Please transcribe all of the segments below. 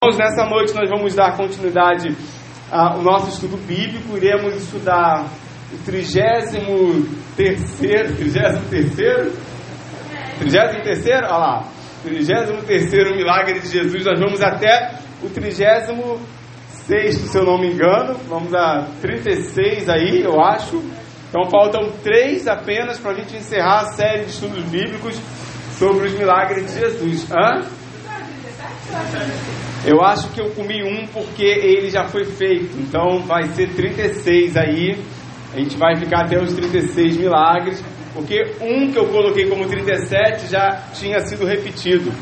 Irmãos, nessa noite nós vamos dar continuidade ao nosso estudo bíblico. Iremos estudar o trigésimo terceiro, trigésimo terceiro, trigésimo terceiro, olha lá, trigésimo terceiro milagre de Jesus. Nós vamos até o trigésimo sexto, se eu não me engano. Vamos a 36 aí, eu acho. Então faltam três apenas para a gente encerrar a série de estudos bíblicos sobre os milagres de Jesus. Hã? Eu acho que eu comi um porque ele já foi feito. Então vai ser 36 aí. A gente vai ficar até os 36 milagres. Porque um que eu coloquei como 37 já tinha sido repetido.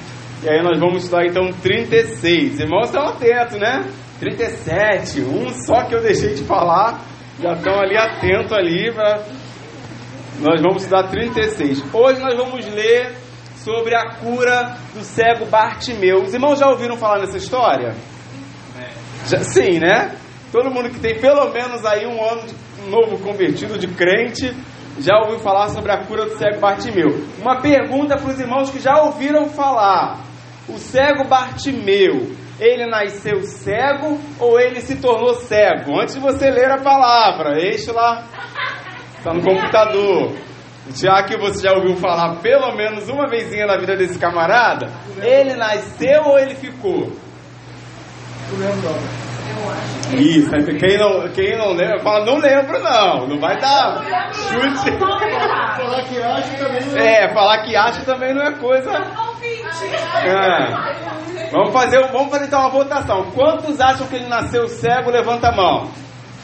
E aí nós vamos estudar então 36. Irmãos, estão atentos, né? 37. Um só que eu deixei de falar. Já estão ali atentos ali. Pra... Nós vamos estudar 36. Hoje nós vamos ler sobre a cura do cego Bartimeu. Os irmãos já ouviram falar nessa história? Já, sim, né? Todo mundo que tem pelo menos aí um ano de novo convertido de crente já ouviu falar sobre a cura do cego Bartimeu. Uma pergunta para os irmãos que já ouviram falar: o cego Bartimeu, ele nasceu cego ou ele se tornou cego? Antes de você ler a palavra, este lá, está no computador. Já que você já ouviu falar pelo menos uma vezinha na vida desse camarada, ele nasceu ou ele ficou? Isso, quem não, quem não lembra, fala, não lembro não, não vai dar chute. Falar que acha também não É, falar que acha também não é coisa. É. Vamos fazer, vamos fazer então uma votação. Quantos acham que ele nasceu cego? Levanta a mão.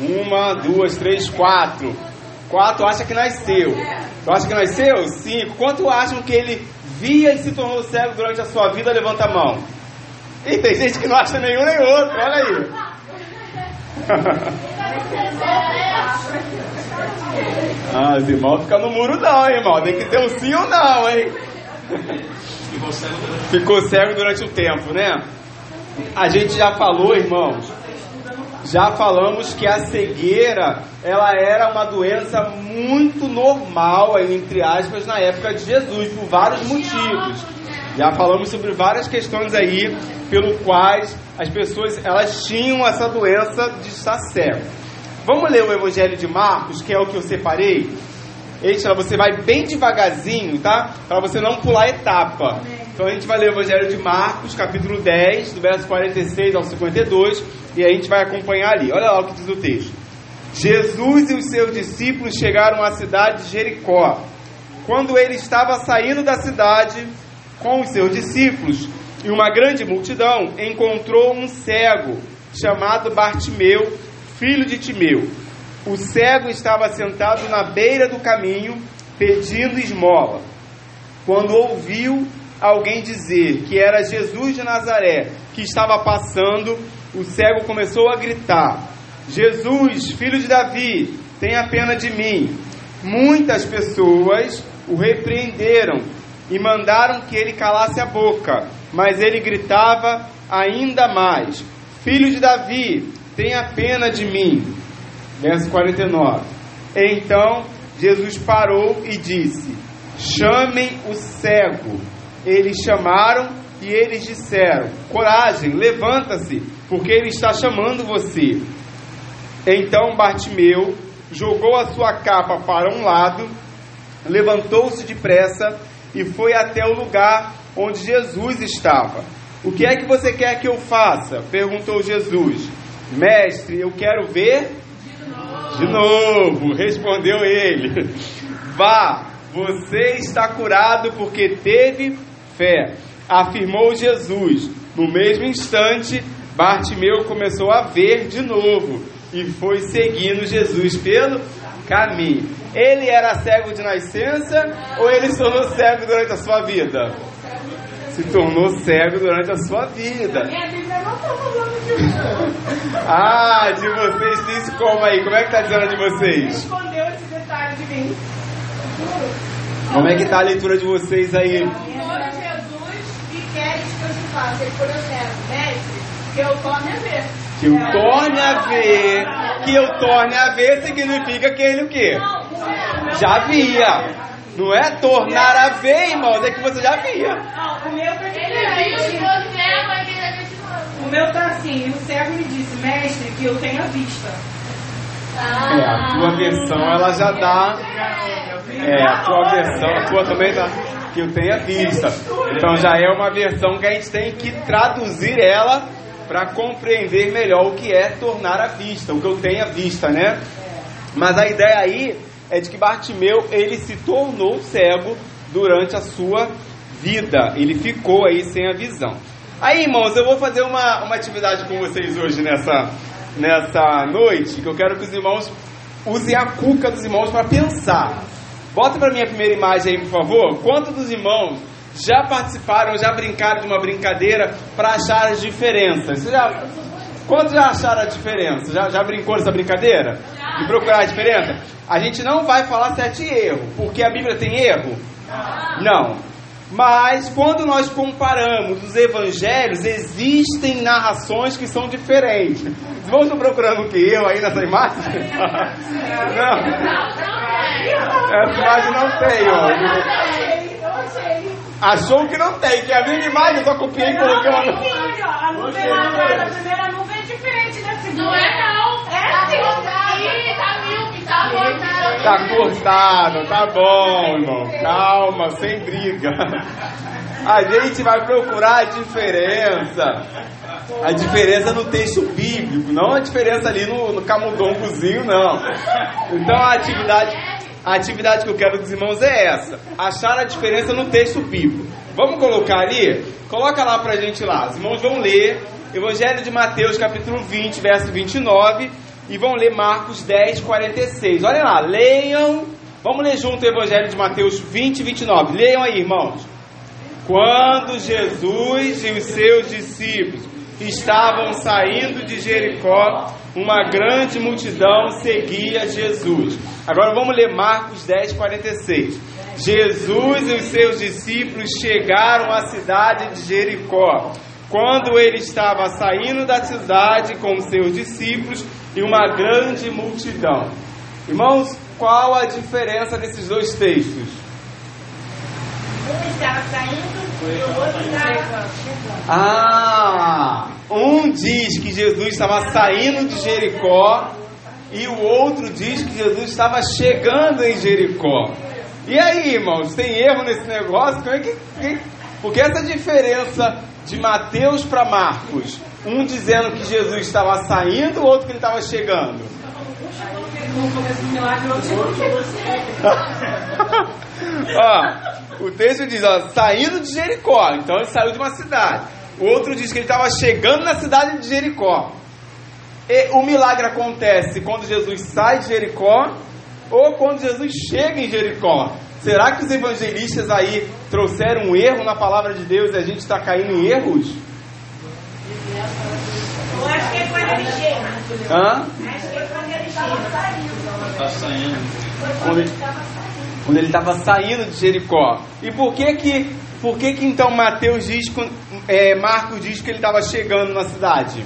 Uma, duas, três, quatro. Quatro acham que nasceu. Tu acha que nasceu? Cinco. Quanto acham que ele via e se tornou cego durante a sua vida? Levanta a mão. E tem gente que não acha nenhum nem outro, olha aí. ah, os irmãos ficam no muro não, hein, irmão. Tem que ter um sim ou não, hein? Ficou cego durante o tempo, né? A gente já falou, irmãos, já falamos que a cegueira ela era uma doença muito normal, entre aspas, na época de Jesus, por vários motivos. Já falamos sobre várias questões aí pelo quais as pessoas elas tinham essa doença de estar cego. Vamos ler o Evangelho de Marcos, que é o que eu separei. Eita, você vai bem devagarzinho, tá? Para você não pular etapa. Então a gente vai ler o Evangelho de Marcos, capítulo 10, do verso 46 ao 52, e a gente vai acompanhar ali. Olha lá o que diz o texto. Jesus e os seus discípulos chegaram à cidade de Jericó. Quando ele estava saindo da cidade com os seus discípulos e uma grande multidão, encontrou um cego chamado Bartimeu, filho de Timeu. O cego estava sentado na beira do caminho, pedindo esmola. Quando ouviu alguém dizer que era Jesus de Nazaré que estava passando, o cego começou a gritar: Jesus, filho de Davi, tenha pena de mim. Muitas pessoas o repreenderam e mandaram que ele calasse a boca, mas ele gritava ainda mais: Filho de Davi, tenha pena de mim. Verso 49. Então Jesus parou e disse: Chamem o cego. Eles chamaram e eles disseram: Coragem, levanta-se, porque ele está chamando você. Então Bartimeu jogou a sua capa para um lado, levantou-se depressa e foi até o lugar onde Jesus estava. O que é que você quer que eu faça? perguntou Jesus. Mestre, eu quero ver de novo, respondeu ele. Vá, você está curado porque teve fé, afirmou Jesus. No mesmo instante, Bartimeu começou a ver de novo e foi seguindo Jesus pelo caminho. Ele era cego de nascença ou ele se tornou cego durante a sua vida? Se tornou cego durante a sua vida. Ah, de vocês tem como aí? Como é que tá dizendo de vocês? Respondeu esse detalhe de mim. Como é que tá a leitura de vocês aí? Jesus, que eu te faça? Ele falou mestre, que eu torne a ver. Que eu torne a ver, que eu torne a ver significa que ele o quê? Já via. Não é tornar a ver, irmãos, é que você já via. Não, o meu foi Ele viu, ficou cego, aí ele O meu tá assim, o cego me disse, mestre, que eu tenho a vista. É, a tua versão ela já dá. É, a tua versão, a tua também dá. Que eu tenha vista. Então já é uma versão que a gente tem que traduzir ela para compreender melhor o que é tornar a vista, o que eu tenho a vista, né? Mas a ideia aí é de que Bartimeu ele se tornou cego durante a sua vida. Ele ficou aí sem a visão. Aí, irmãos, eu vou fazer uma, uma atividade com vocês hoje nessa, nessa noite, que eu quero que os irmãos usem a cuca dos irmãos para pensar. Bota para mim a primeira imagem aí, por favor. Quantos dos irmãos já participaram, já brincaram de uma brincadeira para achar as diferenças? Você já, quantos já acharam a diferença? Já, já brincou dessa brincadeira? De procurar a diferença? A gente não vai falar sete erros, porque a Bíblia tem erro? Não. Mas quando nós comparamos os evangelhos, existem narrações que são diferentes. Irmãos estão procurando o que? Eu aí nessa imagem? Não. Essa imagem não tem, ó. Achou que não tem, que a minha imagem eu só copiei e coloquei uma. A nuvem lá, a primeira nuvem é diferente da segunda. Não é não. É sim. Ih, tá míope, tá cortado. Tá cortado, tá bom, irmão. Calma, sem briga. A gente vai procurar a diferença. A diferença no texto bíblico, não a diferença ali no, no camundongozinho, não. Então a atividade, a atividade que eu quero dos irmãos é essa: achar a diferença no texto bíblico. Vamos colocar ali? Coloca lá pra gente lá. Os irmãos vão ler Evangelho de Mateus, capítulo 20, verso 29, e vão ler Marcos 10, 46. Olha lá, leiam. Vamos ler junto o Evangelho de Mateus 20, 29. Leiam aí, irmãos. Quando Jesus e os seus discípulos estavam saindo de Jericó, uma grande multidão seguia Jesus. Agora vamos ler Marcos 10, 46. Jesus e os seus discípulos chegaram à cidade de Jericó. Quando ele estava saindo da cidade com os seus discípulos e uma grande multidão. Irmãos, qual a diferença desses dois textos? Um estava saindo e o outro estava chegando. Ah, um diz que Jesus estava saindo de Jericó e o outro diz que Jesus estava chegando em Jericó. E aí, irmãos, tem erro nesse negócio? Como é que, que- porque essa diferença de Mateus para Marcos, um dizendo que Jesus estava saindo, o outro que ele estava chegando. Ó, o texto diz, ó, saindo de Jericó. Então ele saiu de uma cidade. O outro diz que ele estava chegando na cidade de Jericó. E o milagre acontece quando Jesus sai de Jericó ou quando Jesus chega em Jericó. Será que os evangelistas aí trouxeram um erro na palavra de Deus e a gente está caindo em erros? Eu acho que é quando ele chega. Hã? Acho que é quando ele chega. Tá saindo. Quando ele, quando ele estava saindo de Jericó. E por que que, por que, que então Mateus diz, é, Marcos diz que ele estava chegando na cidade?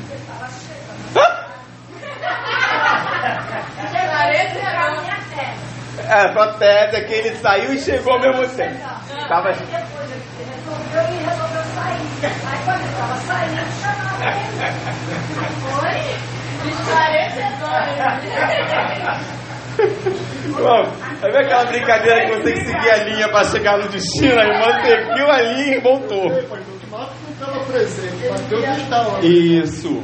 É, a tese é que ele saiu e chegou ao mesmo tempo. Tava... Depois ele resolveu e resolveu sair. Aí quando ele estava saindo, chamaram ele. Bom, sabe aquela brincadeira que você tem que seguir a linha para chegar no destino? A irmã seguiu a linha e voltou. Isso.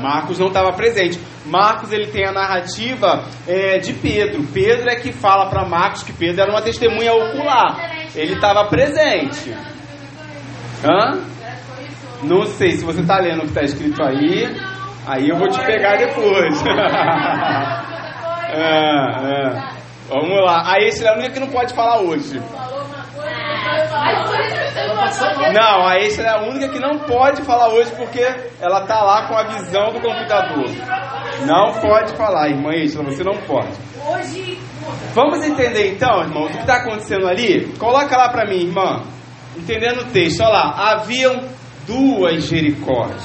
Marcos não estava presente. Marcos ele tem a narrativa é, de Pedro. Pedro é que fala para Marcos que Pedro era uma testemunha ocular. Ele estava presente. Hã? Não sei se você está lendo o que está escrito aí. Aí eu vou te pegar depois. É, é. Vamos lá. A Esther é a única que não pode falar hoje. Não, a Esther é a única que não pode falar hoje porque ela tá lá com a visão do computador. Não pode falar, irmã Esther, você não pode. Vamos entender então, irmãos, o que está acontecendo ali? Coloca lá para mim, irmã. Entendendo o texto, olha lá. Haviam duas Jericós.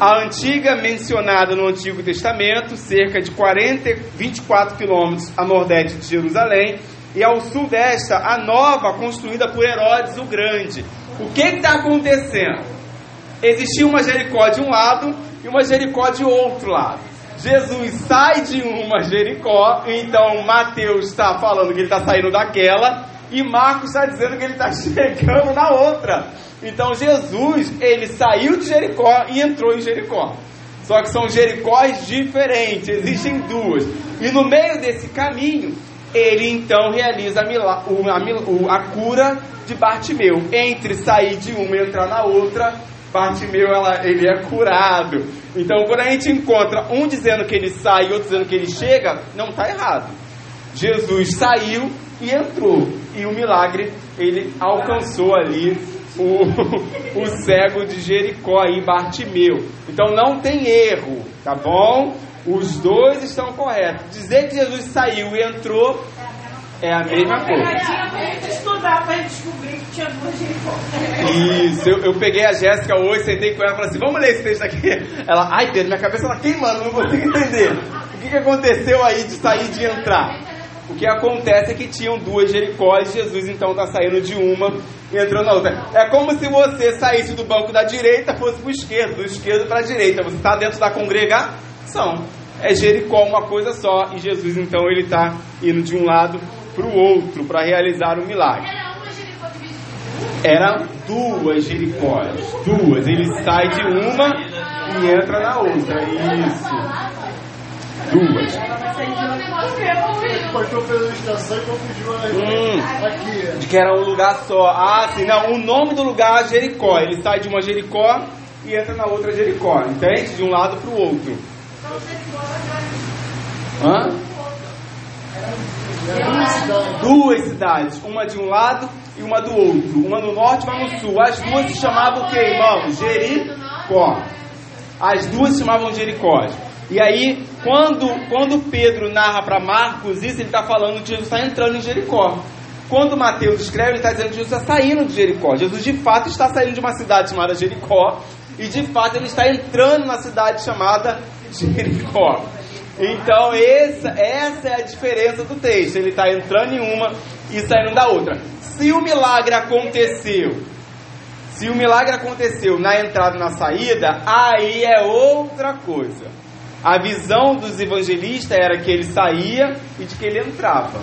A antiga mencionada no Antigo Testamento, cerca de 40, 24 quilômetros a nordeste de Jerusalém, e ao sul desta, a nova construída por Herodes o Grande. O que está acontecendo? existia uma Jericó de um lado e uma Jericó de outro lado. Jesus sai de uma Jericó, então Mateus está falando que ele está saindo daquela, e Marcos está dizendo que ele está chegando na outra. Então Jesus, ele saiu de Jericó e entrou em Jericó. Só que são Jericós diferentes, existem duas. E no meio desse caminho, ele então realiza a, mila- a a cura de Bartimeu. Entre sair de uma e entrar na outra, Bartimeu ela- ele é curado. Então, quando a gente encontra um dizendo que ele sai e outro dizendo que ele chega, não está errado. Jesus saiu e entrou. E o milagre, ele alcançou ali o, o cego de Jericó aí, Bartimeu. Então não tem erro, tá bom? Os dois estão corretos. Dizer que Jesus saiu e entrou é a mesma coisa. Isso, eu, eu peguei a Jéssica hoje, sentei com ela e falei assim: vamos ler esse texto aqui. Ela, ai Pedro, minha cabeça ela queimando, não consigo entender. O que, que aconteceu aí de sair e de entrar? O que acontece é que tinham duas Jericós, Jesus então está saindo de uma e entrando na outra. É como se você saísse do banco da direita fosse para o esquerdo, do esquerdo para a direita. Você está dentro da congregação. É Jericó uma coisa só e Jesus então ele está indo de um lado para o outro para realizar o milagre. Era duas Jericóias. Duas. Ele sai de uma e entra na outra. Isso. Duas. Hum. De que era um lugar só. Ah, sim. Não, o nome do lugar é Jericó. Ele sai de uma Jericó e entra na outra Jericó. Entende? De um lado para o outro. Hã? Duas cidades. Duas cidades. Uma de um lado e uma do outro. Uma no norte e uma no sul. As duas se chamavam o quê, irmão? Jericó. As duas se chamavam Jericó. E aí, quando, quando Pedro narra para Marcos isso, ele está falando que Jesus está entrando em Jericó. Quando Mateus escreve, ele está dizendo que Jesus está saindo de Jericó. Jesus de fato está saindo de uma cidade chamada Jericó. E de fato ele está entrando na cidade chamada Jericó. Então essa, essa é a diferença do texto. Ele está entrando em uma e saindo da outra. Se o milagre aconteceu se o milagre aconteceu na entrada e na saída, aí é outra coisa. A visão dos evangelistas era que ele saía e de que ele entrava.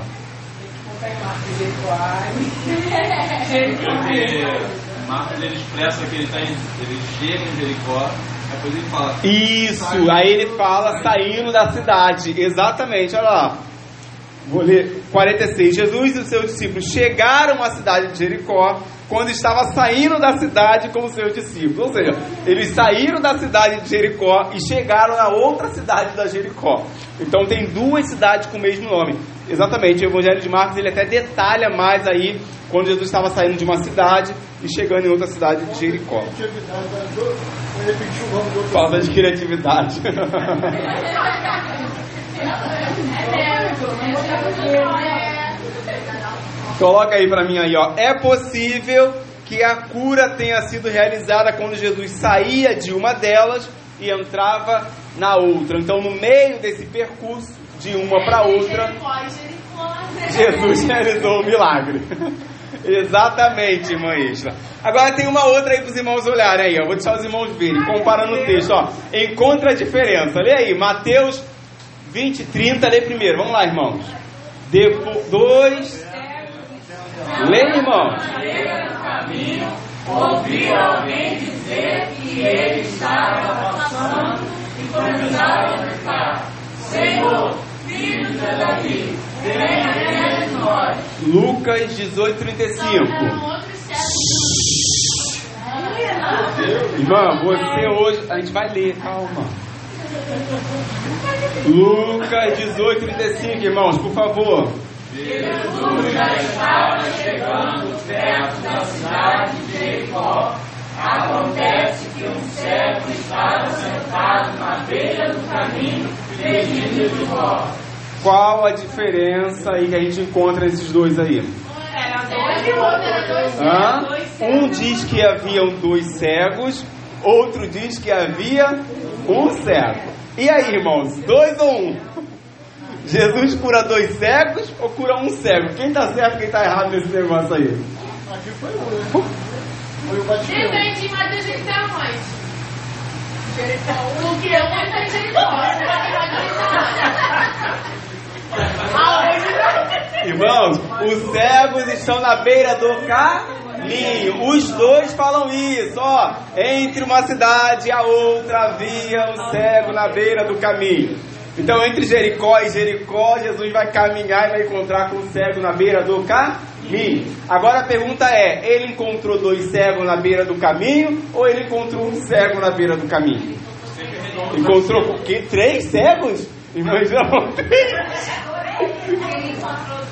Marcos ele expressa que ele, tá em, ele chega em Jericó, depois ele fala. Isso, aí ele fala saindo da cidade. Exatamente, olha lá. Vou ler 46. Jesus e os seus discípulos chegaram à cidade de Jericó quando estava saindo da cidade com os seus discípulos. Ou seja, eles saíram da cidade de Jericó e chegaram na outra cidade da Jericó. Então tem duas cidades com o mesmo nome. Exatamente, o Evangelho de Marcos ele até detalha mais aí quando Jesus estava saindo de uma cidade e chegando em outra cidade de Jericó. Falta de criatividade. Coloca aí pra mim aí, ó. É possível que a cura tenha sido realizada quando Jesus saía de uma delas e entrava na outra. Então, no meio desse percurso de uma para outra. Jesus realizou o milagre. Exatamente, irmã Isla. Agora tem uma outra aí para os irmãos olharem aí, ó. Vou deixar os irmãos verem, comparando o texto, ó. Encontra a diferença. Lê aí, Mateus 20, 30, lê primeiro. Vamos lá, irmãos. Depois. Dois. Lê, irmãos. Ouviu alguém dizer que ele estava passando e começaram a gritar: Senhor, filho de Davi, venha nós. Lucas 18, 35. Irmã, você hoje. A gente vai ler, calma. Lucas 18, 35, irmãos, por favor. Jesus já estava chegando perto da cidade de Jericó. Acontece que um cego estava sentado na beira do caminho, pedindo esmola. Qual a diferença aí que a gente encontra esses dois aí? Hã? Um diz que haviam dois cegos, outro diz que havia um cego. E aí, irmãos, dois ou um? Jesus cura dois cegos ou cura um cego? Quem tá certo, quem tá errado nesse negócio aí? Aqui foi um, né? Foi o. Depende, Mateus ele tá onde? Porque eu não entendi Jericó. Irmãos, os cegos estão na beira do caminho. Os dois falam isso, ó. Entre uma cidade e a outra havia um cego na beira do caminho. Então, entre Jericó e Jericó, Jesus vai caminhar e vai encontrar com o cego na beira do caminho. Agora a pergunta é: ele encontrou dois cegos na beira do caminho ou ele encontrou um cego na beira do caminho? Encontrou o quê? Três cegos? Irmãos, não. Ele encontrou.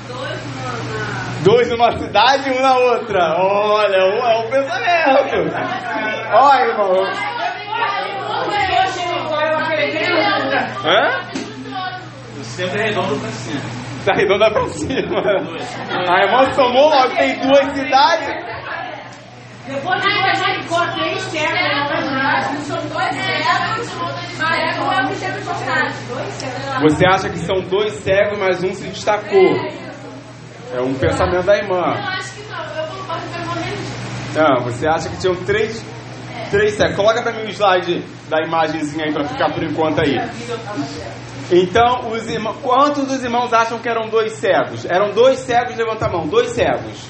Dois numa cidade e um na outra. Olha, um é um pensamento. Olha, irmão. Hã? Sempre redondo pra cima. Tá redonda pra cima. A irmã somou logo, tem duas cidades. Depois de ir a Jericó, três cegos. São dois cegos. Mas não é o que. Dois cegos. Você acha que são dois cegos, mas um se destacou. É um pensamento da Eu irmã. acho que não, eu concordo com a irmã Não, você acha que tinham três, três cegos. Coloca pra mim o slide da imagenzinha aí pra ficar por enquanto aí. Então, os irmãos, quantos dos irmãos acham que eram dois cegos? Eram dois cegos, levanta a mão. Dois cegos.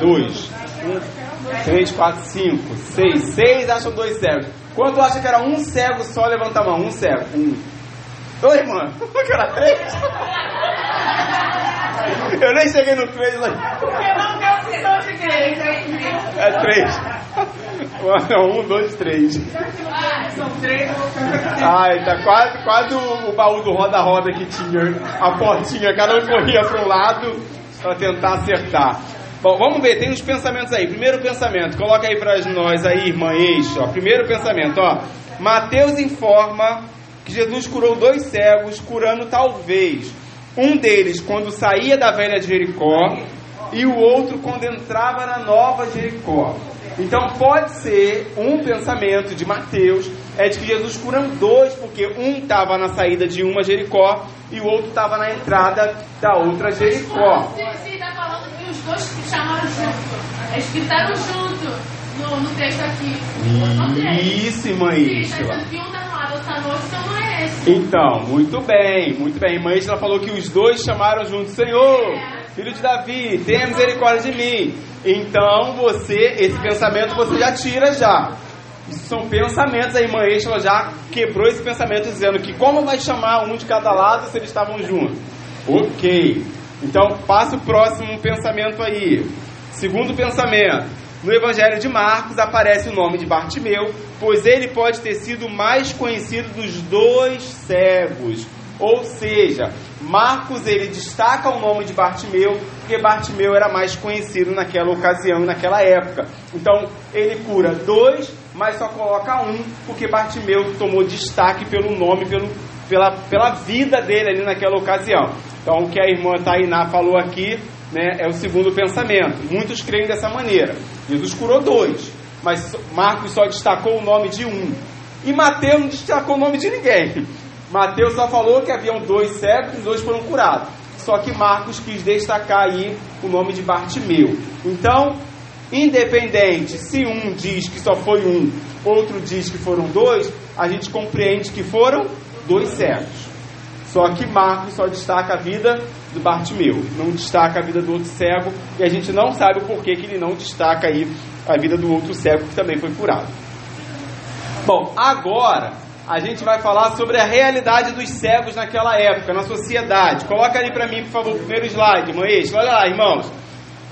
Dois. Um, três, quatro, cinco, seis. Seis acham dois cegos. Quanto acha que era um cego só? Levanta a mão. Um cego. Um. Oi, mano. Que era três? Eu nem cheguei no três lá. Porque não deu opção de três. É três. Não, um, dois, três. São três. Ai, tá quase, quase o, o baú do roda-roda que tinha. A portinha, cada um corria para um lado para tentar acertar. Bom, vamos ver, tem uns pensamentos aí. Primeiro pensamento, coloca aí para nós aí, irmã Eixo. Ó. Primeiro pensamento, ó. Mateus informa que Jesus curou dois cegos, curando talvez um deles quando saía da velha Jericó e o outro quando entrava na nova Jericó. Então pode ser um pensamento de Mateus é de que Jesus cura dois, porque um estava na saída de uma Jericó e o outro estava na entrada da outra Jericó. Se você está falando que os dois chamaram junto, eles gritaram junto no, no texto aqui. Isso, Sim, Isla. mas que um tá no lado, outro tá no outro, então não é. Então, muito bem, muito bem. Irmã Isla falou que os dois chamaram junto, Senhor, filho de Davi, tenha misericórdia de mim. Então, você, esse pensamento você já tira já. Isso são pensamentos, a irmã Isla já quebrou esse pensamento dizendo que como vai chamar um de cada lado se eles estavam juntos? Ok. Então, passa o próximo pensamento aí. Segundo pensamento. No Evangelho de Marcos aparece o nome de Bartimeu, pois ele pode ter sido mais conhecido dos dois cegos. Ou seja, Marcos ele destaca o nome de Bartimeu, porque Bartimeu era mais conhecido naquela ocasião naquela época. Então, ele cura dois, mas só coloca um, porque Bartimeu tomou destaque pelo nome, pelo, pela, pela vida dele ali naquela ocasião. Então, o que a irmã Tainá falou aqui né, é o segundo pensamento. Muitos creem dessa maneira. Jesus curou dois, mas Marcos só destacou o nome de um. E Mateus não destacou o nome de ninguém. Mateus só falou que haviam dois cegos e dois foram curados. Só que Marcos quis destacar aí o nome de Bartimeu. Então, independente se um diz que só foi um, outro diz que foram dois, a gente compreende que foram dois cegos. Só que Marcos só destaca a vida do Bartimeu, não destaca a vida do outro cego, e a gente não sabe o porquê que ele não destaca aí a vida do outro cego que também foi curado. Bom, agora a gente vai falar sobre a realidade dos cegos naquela época, na sociedade. Coloca ali para mim, por favor, o primeiro slide, Moisés. Olha lá, irmãos.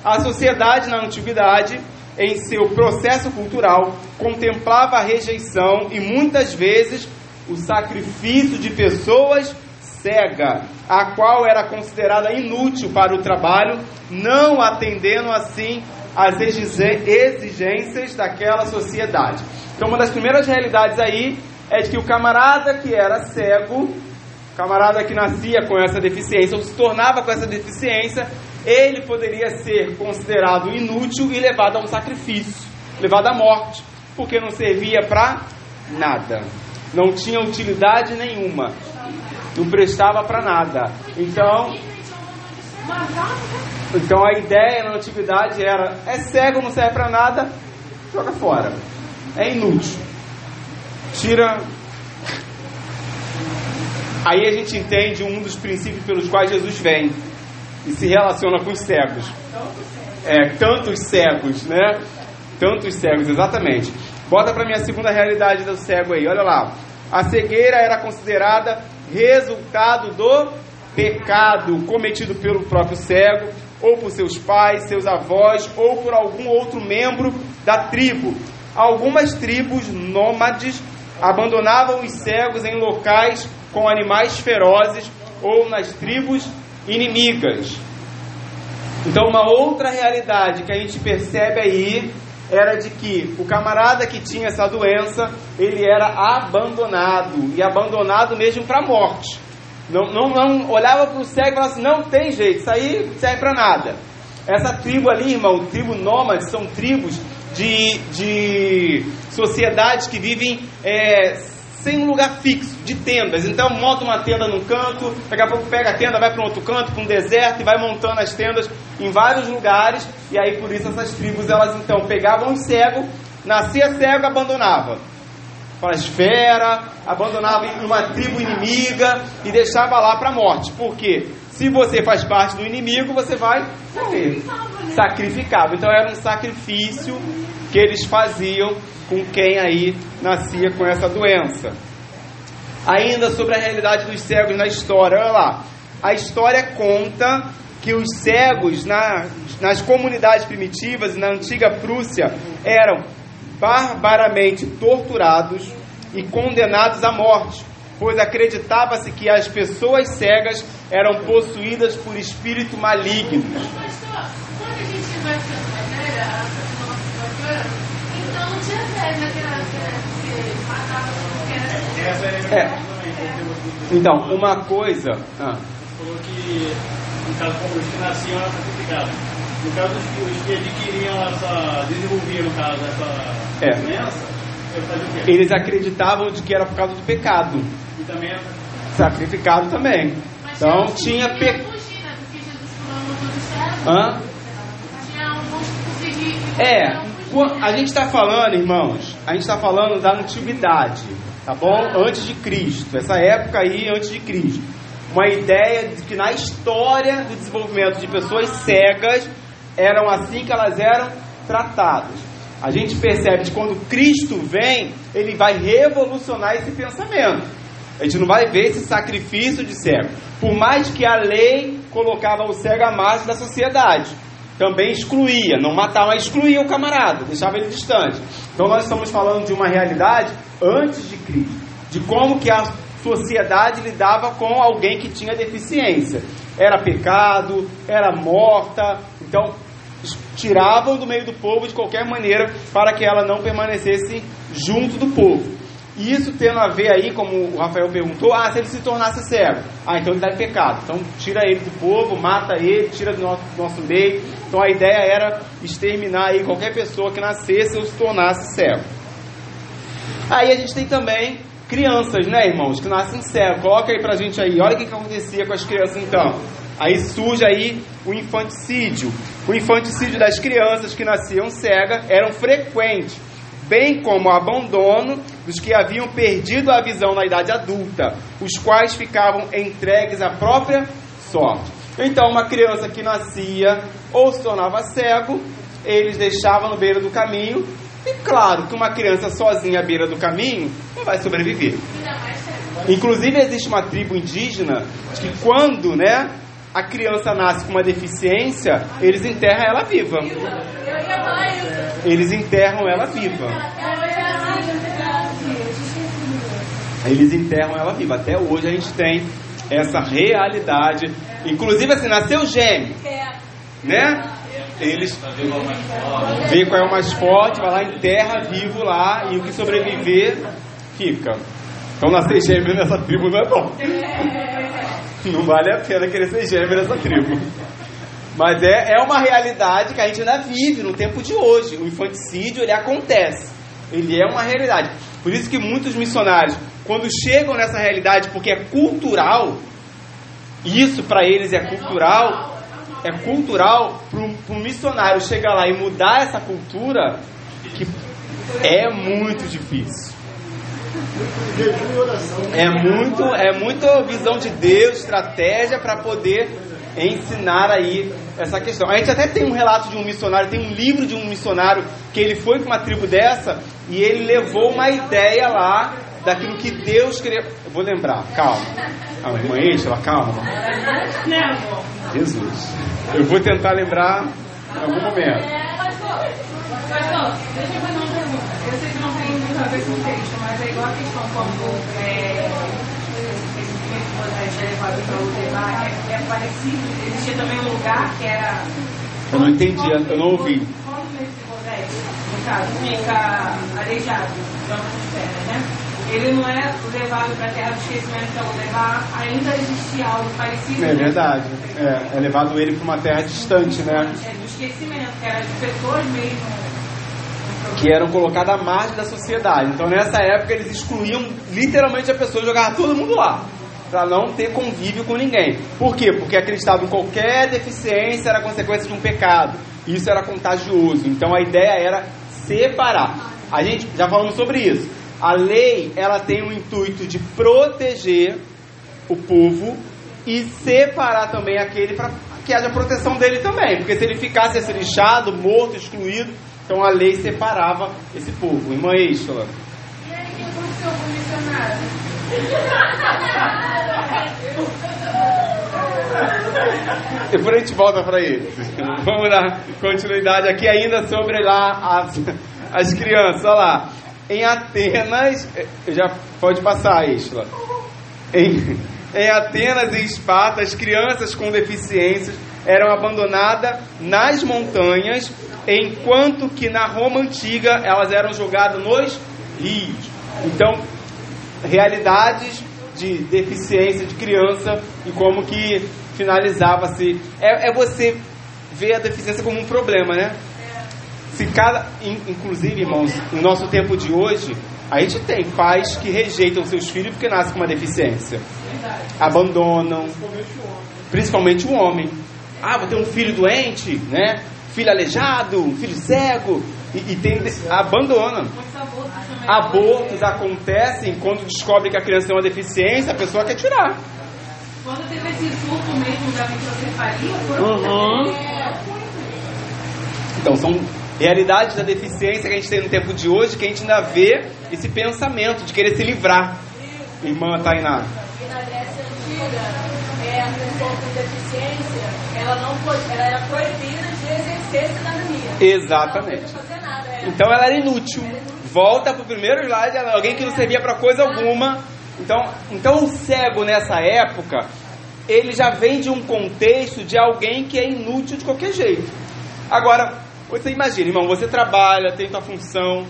A sociedade na antiguidade, em seu processo cultural, contemplava a rejeição e muitas vezes o sacrifício de pessoas cega, a qual era considerada inútil para o trabalho, não atendendo assim às exigências daquela sociedade. Então, uma das primeiras realidades aí é de que o camarada que era cego, camarada que nascia com essa deficiência ou se tornava com essa deficiência, ele poderia ser considerado inútil e levado a um sacrifício, levado à morte, porque não servia para nada, não tinha utilidade nenhuma, não prestava para nada. Então, então a ideia na antiguidade era: é cego, não serve para nada, joga fora. É inútil. Tira. Aí a gente entende um dos princípios pelos quais Jesus vem e se relaciona com os cegos. É, tantos cegos, né? Tantos cegos, exatamente. Bota para mim a segunda realidade do cego aí, olha lá. A cegueira era considerada resultado do pecado cometido pelo próprio cego, ou por seus pais, seus avós, ou por algum outro membro da tribo. Algumas tribos nômades abandonavam os cegos em locais com animais ferozes ou nas tribos inimigas. Então, uma outra realidade que a gente percebe aí era de que o camarada que tinha essa doença, ele era abandonado, e abandonado mesmo para a morte. Não, não, não olhava para o cego e falava assim, não tem jeito, isso aí serve para nada. Essa tribo ali, irmão, tribo nômade, são tribos de, de sociedades que vivem é, sem um lugar fixo, de tendas. Então monta uma tenda num canto, daqui a pouco pega a tenda, vai para um outro canto, para um deserto, e vai montando as tendas em vários lugares, e aí por isso essas tribos, elas então pegavam cego, nascia cego, abandonava para a esfera, abandonava uma tribo inimiga e deixava lá para a morte. Porque se você faz parte do inimigo, você vai morrer. Sacrificado. Então era um sacrifício que eles faziam com quem aí nascia com essa doença. Ainda sobre a realidade dos cegos na história, olha lá. A história conta que os cegos na, nas comunidades primitivas na antiga Prússia eram barbaramente torturados e condenados à morte, pois acreditava-se que as pessoas cegas eram possuídas por espírito malignos. Pastor, quando a gente vai ficando mais velha, a nossa doutora, então não tinha cego naquela época que matava porque era Essa é Então, uma coisa. ah, falou que, no caso, como os que nasciam eram sacrificados. No caso, os que, os que adquiriam essa. desenvolviam, no caso, essa É. doença, eu fazia o quê? eles acreditavam de que era por causa do pecado, E também era sacrificado também. Mas Então tinha pecado. né? Hã? Tinha alguns que conseguiam. que É, a gente está falando, irmãos, a gente está falando da antiguidade, tá bom? Antes de Cristo, essa época aí antes de Cristo. Uma ideia de que na história do desenvolvimento de pessoas cegas eram assim que elas eram tratadas. A gente percebe que quando Cristo vem, ele vai revolucionar esse pensamento. A gente não vai ver esse sacrifício de cego. Por mais que a lei colocava o cego à margem da sociedade também excluía, não matava, excluía o camarada, deixava ele distante. Então nós estamos falando de uma realidade antes de Cristo, de como que a sociedade lidava com alguém que tinha deficiência. Era pecado, era morta, então tiravam do meio do povo de qualquer maneira para que ela não permanecesse junto do povo. E isso tendo a ver aí, como o Rafael perguntou, ah, se ele se tornasse cego, ah, então ele dá pecado. Então tira ele do povo, mata ele, tira do nosso, do nosso meio. Então a ideia era exterminar aí qualquer pessoa que nascesse ou se tornasse cego. Aí a gente tem também crianças, né, irmãos, que nascem cegos. Coloca aí pra gente aí, olha o que, que acontecia com as crianças então. Aí surge aí o infanticídio. O infanticídio das crianças que nasciam cegas eram frequentes, bem como o abandono dos que haviam perdido a visão na idade adulta, os quais ficavam entregues à própria sorte. Então, uma criança que nascia ou se tornava cego, eles deixavam no beira do caminho. E claro que uma criança sozinha à beira do caminho não vai sobreviver. Inclusive existe uma tribo indígena que quando, né, a criança nasce com uma deficiência, eles enterram ela viva. Eles enterram ela viva. Eles enterram ela viva. Até hoje a gente tem essa realidade. Inclusive assim, nasceu gêmeo, né? Eles vê qual é o mais forte, vai lá, enterra vivo lá e o que sobreviver fica. Então nascer gêmeo nessa tribo não é bom. Não vale a pena querer ser gêmeo nessa tribo. Mas é, é uma realidade que a gente ainda vive no tempo de hoje. O infanticídio ele acontece. Ele é uma realidade. Por isso que muitos missionários, quando chegam nessa realidade, porque é cultural, isso para eles é cultural, é cultural para um missionário chegar lá e mudar essa cultura, que é muito difícil. É muito, é muita visão de Deus, estratégia para poder ensinar aí essa questão. A gente até tem um relato de um missionário, tem um livro de um missionário que ele foi para uma tribo dessa e ele levou uma ideia lá daquilo que Deus queria. Eu vou lembrar, calma. A irmã Eixla, calma. Jesus. Eu vou tentar lembrar em algum momento. Pastor, deixa eu fazer uma pergunta. Eu sei que não tem muito a ver com o texto, mas é igual a questão esse esse é levado para o debate, é, é parecido. Existia também um lugar que era. Eu não entendi, eu não ouvi. Quando esse Rodés, no caso, fica aleijado, digamos de né? Ele não é levado para a terra do esquecimento, então levar, ainda existia algo parecido. É verdade. É, é levado ele para uma terra distante, né? É do esquecimento, que era de pessoas mesmo. que eram colocadas à margem da sociedade. Então, nessa época, eles excluíam literalmente a pessoa, jogavam todo mundo lá, para não ter convívio com ninguém. Por quê? Porque acreditavam que qualquer deficiência era consequência de um pecado. Isso era contagioso. Então, a ideia era separar. A gente já falamos sobre isso. A lei, ela tem o intuito de proteger o povo e separar também aquele para que haja proteção dele também. Porque se ele ficasse ser lixado, morto, excluído, então a lei separava esse povo. Irmã Eixla. E aí, o que aconteceu com o missionário? Depois a gente volta para ele. Vamos dar continuidade aqui ainda sobre lá as, as crianças. Olha lá. Em Atenas, já pode passar, Isla. Em, em Atenas e Esparta, as crianças com deficiências eram abandonadas nas montanhas, enquanto que na Roma antiga elas eram jogadas nos rios. Então, realidades de deficiência de criança e como que finalizava-se. É, é você ver a deficiência como um problema, né? Se cada, inclusive, irmãos, no nosso tempo de hoje, a gente tem pais que rejeitam seus filhos porque nascem com uma deficiência. Abandonam. Principalmente o homem. Ah, vou ter um filho doente, né? Filho aleijado, filho cego. E, e tem, abandona. Abortos acontecem quando descobre que a criança tem uma deficiência, a pessoa quer tirar. Quando teve esse surto mesmo da microcefalia, foram Uhum. Então, são realidades da deficiência que a gente tem no tempo de hoje que a gente ainda vê esse pensamento de querer se livrar. Irmã Tainá. E na Grécia Antiga, é, a pessoa com deficiência, ela, não pode, ela era proibida de exercer cidadania. Exatamente. Ela não podia fazer nada. Era, Então ela era inútil. Volta pro primeiro slide, ela- alguém que não servia para coisa alguma. Então, então o cego nessa época, ele já vem de um contexto de alguém que é inútil de qualquer jeito. Agora, você imagina, irmão, você trabalha, tem tua função,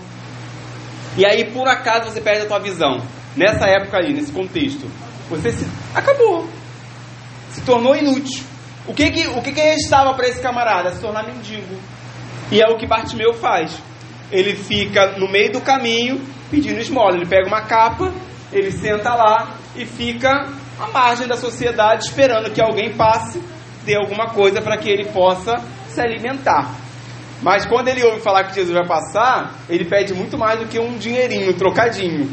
e aí por acaso você perde a tua visão. Nessa época aí, nesse contexto, você se acabou. Se tornou inútil. O que que, o que, que restava para esse camarada? Se tornar mendigo. E é o que Bartimeu faz. Ele fica no meio do caminho pedindo esmola. Ele pega uma capa, ele senta lá e fica à margem da sociedade esperando que alguém passe, dê alguma coisa para que ele possa se alimentar. Mas quando ele ouve falar que Jesus vai passar, ele pede muito mais do que um dinheirinho, um trocadinho.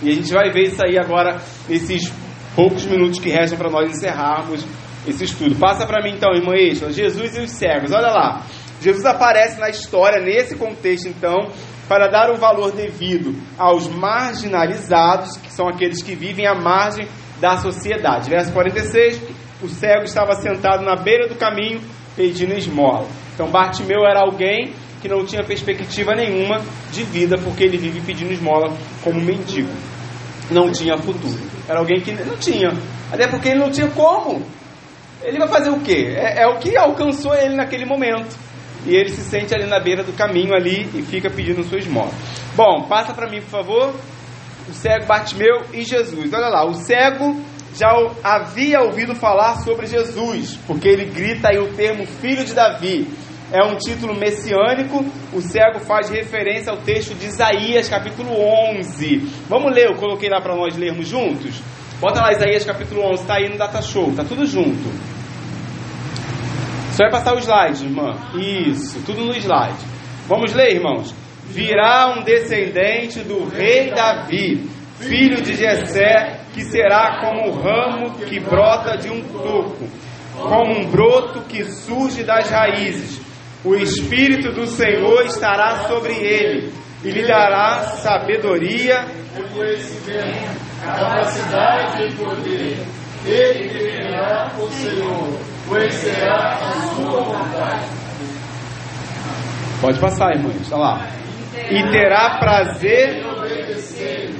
E a gente vai ver isso aí agora nesses poucos minutos que restam para nós encerrarmos esse estudo. Passa para mim então, irmã Eixla, Jesus e os cegos. Olha lá. Jesus aparece na história, nesse contexto então, para dar o valor devido aos marginalizados, que são aqueles que vivem à margem da sociedade. Verso 46, o cego estava sentado na beira do caminho pedindo esmola. Então Bartimeu era alguém que não tinha perspectiva nenhuma de vida, porque ele vive pedindo esmola como mendigo. Não tinha futuro. Era alguém que não tinha. Até porque ele não tinha como. Ele vai fazer o quê? É, é o que alcançou ele naquele momento. E ele se sente ali na beira do caminho ali e fica pedindo sua esmola. Bom, passa para mim, por favor. O cego Bartimeu e Jesus. Olha lá, o cego já havia ouvido falar sobre Jesus, porque ele grita aí o termo filho de Davi. É um título messiânico. O cego faz referência ao texto de Isaías, capítulo 11. Vamos ler, eu coloquei lá para nós lermos juntos. Bota lá Isaías capítulo 11, está aí no Data Show, tá tudo junto. Só vai passar o slide, irmã. Isso, tudo no slide. Vamos ler, irmãos. virá um descendente do rei Davi, filho de Jessé, que será como o ramo que brota de um toco, como um broto que surge das raízes. O Espírito do Senhor estará sobre ele e lhe dará sabedoria e conhecimento, capacidade e poder. Ele temerá o Senhor, conhecerá a sua vontade. Pode passar, irmãos. Olha lá. E terá prazer Em obedecer,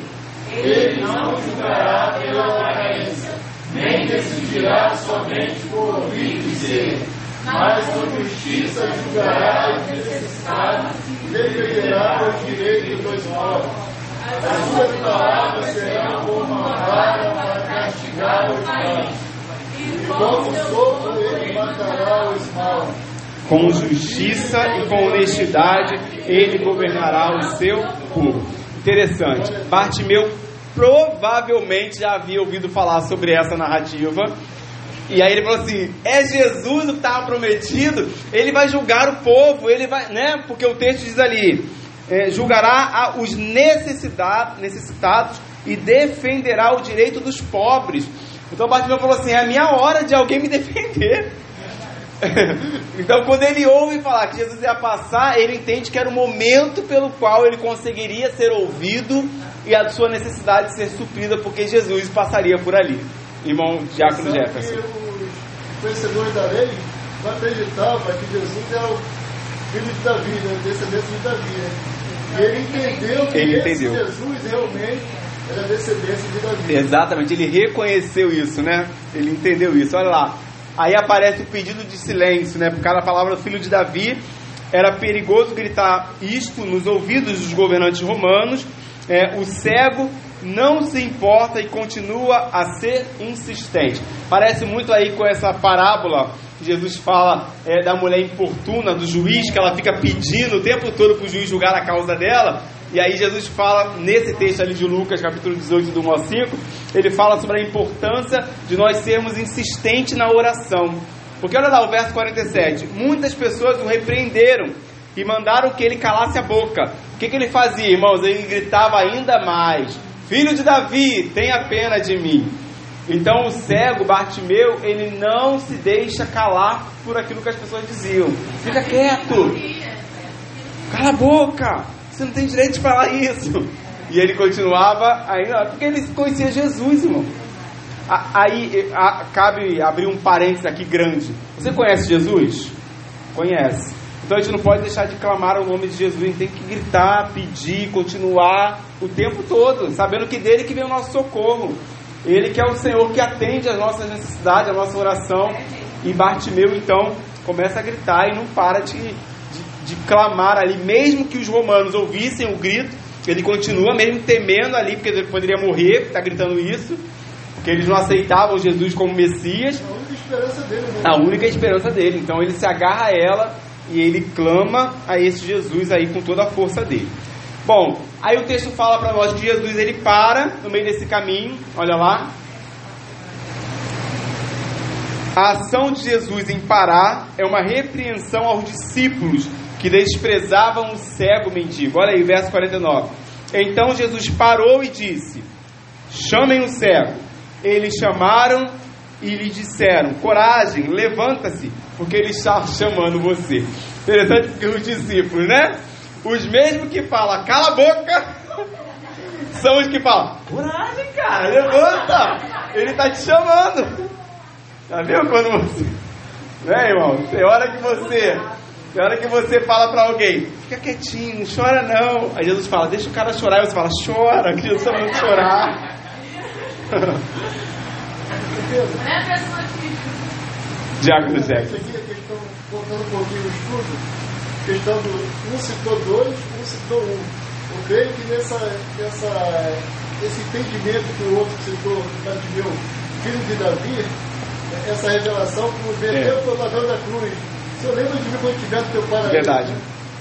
ele não julgará pela aparência, nem decidirá somente por ouvir dizer, mas com justiça julgará os necessitados, defenderá os direitos dos pobres. As suas palavras serão como uma vara para castigar os maus, e como sopro ele matará com justiça e com honestidade, ele governará o seu povo. Interessante. Bartimeu provavelmente já havia ouvido falar sobre essa narrativa. E aí ele falou assim: é Jesus o que estava prometido, ele vai julgar o povo, ele vai, né? Porque o texto diz ali: é, julgará os necessitados e defenderá o direito dos pobres. Então Bartimeu falou assim: é a minha hora de alguém me defender. então, quando ele ouve falar que Jesus ia passar, ele entende que era o momento pelo qual ele conseguiria ser ouvido e a sua necessidade ser suprida, porque Jesus passaria por ali. Irmão Diácono Jefferson. os conhecedores da lei não acreditavam que Jesus era o filho de Davi, né? descendente de Davi. Né? E ele entendeu que Ele entendeu. Jesus realmente era descendência de Davi. Exatamente, ele reconheceu isso, né? Ele entendeu isso. Olha lá. Aí aparece o pedido de silêncio, né? Por causa da palavra filho de Davi, era perigoso gritar isto nos ouvidos dos governantes romanos. É, o cego não se importa e continua a ser insistente. Parece muito aí com essa parábola Jesus fala é, da mulher importuna, do juiz, que ela fica pedindo o tempo todo para o juiz julgar a causa dela. E aí Jesus fala, nesse texto ali de Lucas, capítulo 18, do 1 ao 5, ele fala sobre a importância de nós sermos insistentes na oração. Porque olha lá o verso 47, muitas pessoas o repreenderam e mandaram que ele calasse a boca. O que, que ele fazia, irmãos? Ele gritava ainda mais, Filho de Davi, tenha pena de mim. Então o cego, Bartimeu, ele não se deixa calar por aquilo que as pessoas diziam. Fica quieto. Cala a boca! Você não tem direito de falar isso. E ele continuava ainda, porque ele conhecia Jesus, irmão. Aí a- cabe abrir um parênteses aqui grande. Você conhece Jesus? Conhece. Então a gente não pode deixar de clamar o nome de Jesus. A gente tem que gritar, pedir, continuar o tempo todo, sabendo que dele que vem o nosso socorro. Ele que é o Senhor que atende às nossas necessidades, a nossa oração. E Bartimeu então começa a gritar e não para de, de, clamar ali, mesmo que os romanos ouvissem o grito, ele continua mesmo temendo ali, porque ele poderia morrer, está gritando isso, porque eles não aceitavam Jesus como Messias, A única esperança dele, né? a única esperança dele. Então ele se agarra a ela e ele clama a esse Jesus aí com toda a força dele. Bom, aí o texto fala para nós que Jesus ele para no meio desse caminho, olha lá. A ação de Jesus em parar é uma repreensão aos discípulos que desprezavam o cego mendigo. Olha aí, verso 49. Então Jesus parou e disse: Chamem o cego. Eles chamaram e lhe disseram: Coragem, levanta-se, porque ele está chamando você. Interessante os discípulos, né? Os mesmos que falam, cala a boca, são os que falam: Coragem, cara, levanta, ele está te chamando. Já viu quando você. Né, irmão? Tem hora que você. Tem hora que você fala pra alguém, fica quietinho, não chora não. Aí Jesus fala, deixa o cara chorar. E você fala, chora, que Jesus está mandando chorar. Não é a pessoa que. Diácono Isso Jackson. aqui é questão, voltando um pouquinho no estudo, questão do um citou dois, um citou um. Eu creio que nessa, nessa, esse entendimento que o outro citou, Bartimeu, filho de Davi, essa revelação, por ver É. o da cruz. Se eu lembro de quando tiver no teu paraíso. Verdade.